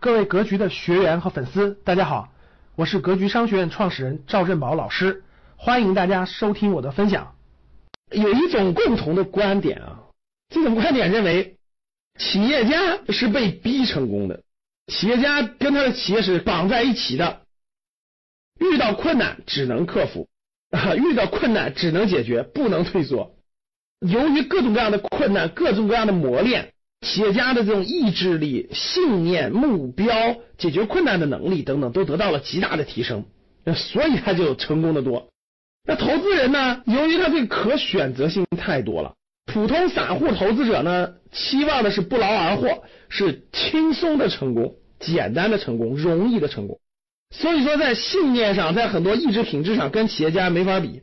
各位格局的学员和粉丝，大家好，我是格局商学院创始人赵振宝老师，欢迎大家收听我的分享。有一种共同的观点啊，这种观点认为，企业家是被逼成功的，企业家跟他的企业是绑在一起的，遇到困难只能克服啊，遇到困难只能解决，不能退缩。由于各种各样的困难，各种各样的磨练。企业家的这种意志力、信念、目标、解决困难的能力等等，都得到了极大的提升，所以他就成功的多。那投资人呢？由于他这个可选择性太多了，普通散户投资者呢，期望的是不劳而获，是轻松的成功、简单的成功、容易的成功。所以说，在信念上，在很多意志品质上，跟企业家没法比。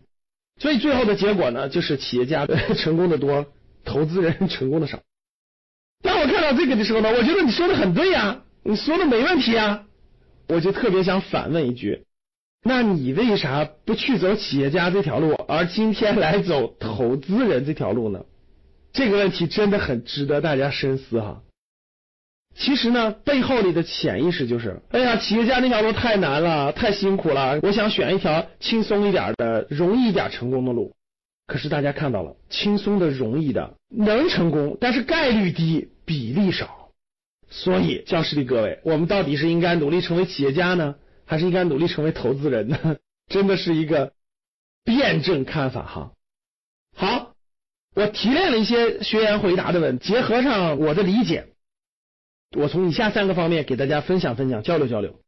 所以最后的结果呢，就是企业家 成功的多，投资人成功的少。看到这个的时候呢，我觉得你说的很对呀，你说的没问题呀，我就特别想反问一句：那你为啥不去走企业家这条路，而今天来走投资人这条路呢？这个问题真的很值得大家深思哈。其实呢，背后里的潜意识就是：哎呀，企业家那条路太难了，太辛苦了，我想选一条轻松一点的、容易一点成功的路。可是大家看到了，轻松的、容易的能成功，但是概率低，比例少。所以，教室里各位，我们到底是应该努力成为企业家呢，还是应该努力成为投资人呢？真的是一个辩证看法哈。好，我提炼了一些学员回答的问，结合上我的理解，我从以下三个方面给大家分享分享，交流交流。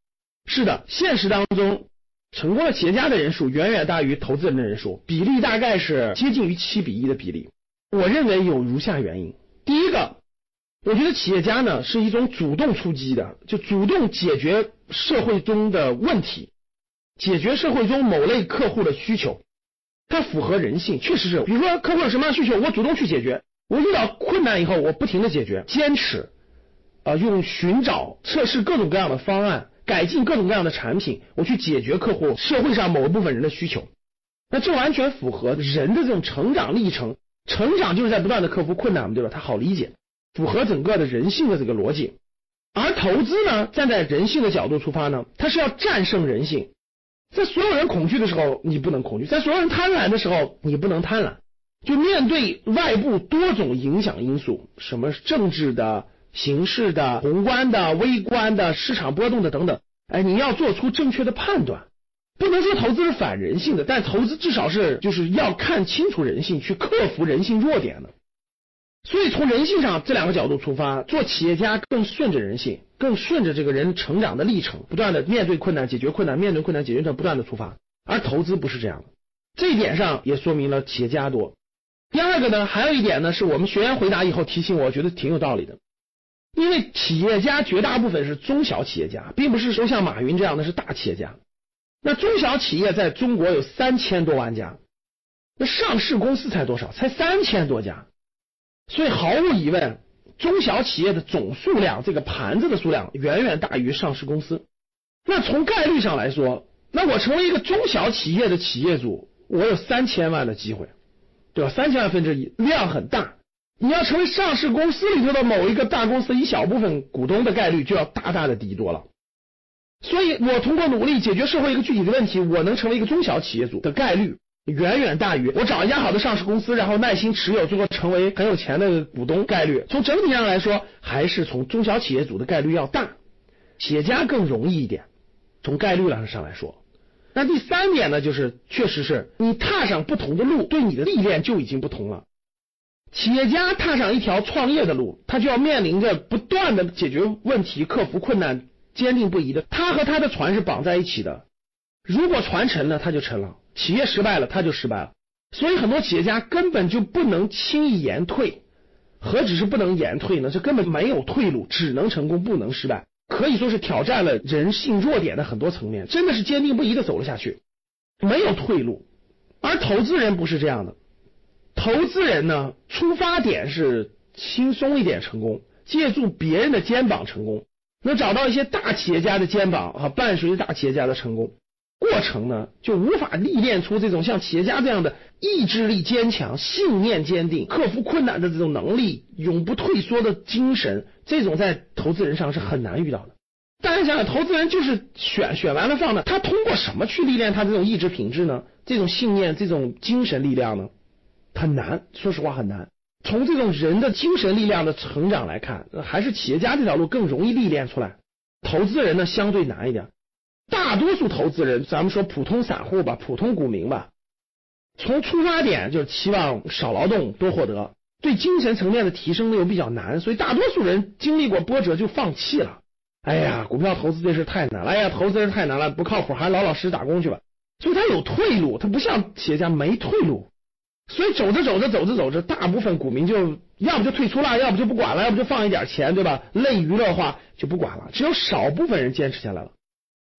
是的，现实当中。成功的企业家的人数远远大于投资人的人数，比例大概是接近于七比一的比例。我认为有如下原因：第一个，我觉得企业家呢是一种主动出击的，就主动解决社会中的问题，解决社会中某类客户的需求，它符合人性，确实是。比如说客户有什么样需求，我主动去解决，我遇到困难以后，我不停的解决，坚持啊，用寻找、测试各种各样的方案。改进各种各样的产品，我去解决客户社会上某一部分人的需求，那这完全符合人的这种成长历程。成长就是在不断的克服困难，对吧？它好理解，符合整个的人性的这个逻辑。而投资呢，站在人性的角度出发呢，它是要战胜人性。在所有人恐惧的时候，你不能恐惧；在所有人贪婪的时候，你不能贪婪。就面对外部多种影响因素，什么政治的。形势的、宏观的、微观的、市场波动的等等，哎，你要做出正确的判断，不能说投资是反人性的，但投资至少是就是要看清楚人性，去克服人性弱点的。所以从人性上这两个角度出发，做企业家更顺着人性，更顺着这个人成长的历程，不断的面对困难、解决困难，面对困难、解决困难，不断的出发。而投资不是这样的，这一点上也说明了企业家多。第二个呢，还有一点呢，是我们学员回答以后提醒，我觉得挺有道理的。因为企业家绝大部分是中小企业家，并不是说像马云这样的是大企业家。那中小企业在中国有三千多万家，那上市公司才多少？才三千多家。所以毫无疑问，中小企业的总数量，这个盘子的数量远远大于上市公司。那从概率上来说，那我成为一个中小企业的企业主，我有三千万的机会，对吧？三千万分之一，量很大。你要成为上市公司里头的某一个大公司一小部分股东的概率就要大大的低多了，所以我通过努力解决社会一个具体的问题，我能成为一个中小企业主的概率远远大于我找一家好的上市公司，然后耐心持有，最后成为很有钱的股东概率。从整体上来说，还是从中小企业主的概率要大，企业家更容易一点，从概率上来说。那第三点呢，就是确实是你踏上不同的路，对你的历练就已经不同了。企业家踏上一条创业的路，他就要面临着不断的解决问题、克服困难、坚定不移的。他和他的船是绑在一起的，如果船沉了，他就沉了；企业失败了，他就失败了。所以很多企业家根本就不能轻易言退，何止是不能言退呢？这根本没有退路，只能成功，不能失败。可以说是挑战了人性弱点的很多层面，真的是坚定不移的走了下去，没有退路。而投资人不是这样的。投资人呢，出发点是轻松一点成功，借助别人的肩膀成功，能找到一些大企业家的肩膀啊，伴随着大企业家的成功过程呢，就无法历练出这种像企业家这样的意志力坚强、信念坚定、克服困难的这种能力、永不退缩的精神，这种在投资人上是很难遇到的。大家想想，投资人就是选选完了放的，他通过什么去历练他这种意志品质呢？这种信念、这种精神力量呢？很难，说实话很难。从这种人的精神力量的成长来看，还是企业家这条路更容易历练出来。投资人呢，相对难一点。大多数投资人，咱们说普通散户吧，普通股民吧，从出发点就是期望少劳动多获得，对精神层面的提升呢又比较难，所以大多数人经历过波折就放弃了。哎呀，股票投资这事太难了，哎呀，投资人太难了，不靠谱，还老老实实打工去吧。所以他有退路，他不像企业家没退路。所以走着走着走着走着，大部分股民就要不就退出了，要不就不管了，要不就放一点钱，对吧？类娱乐化就不管了。只有少部分人坚持下来了，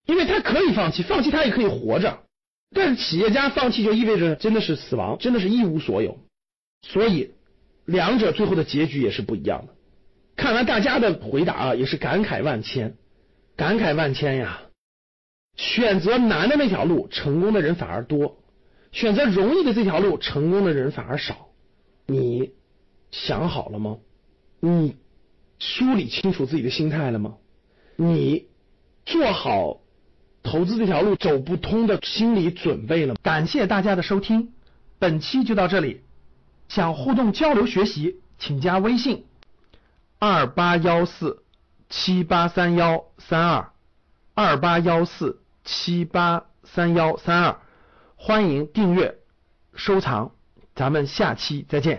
因为他可以放弃，放弃他也可以活着。但是企业家放弃就意味着真的是死亡，真的是一无所有。所以两者最后的结局也是不一样的。看完大家的回答啊，也是感慨万千，感慨万千呀！选择难的那条路，成功的人反而多。选择容易的这条路，成功的人反而少。你想好了吗？你梳理清楚自己的心态了吗？你做好投资这条路走不通的心理准备了吗？感谢大家的收听，本期就到这里。想互动交流学习，请加微信二八幺四七八三幺三二二八幺四七八三幺三二。欢迎订阅、收藏，咱们下期再见。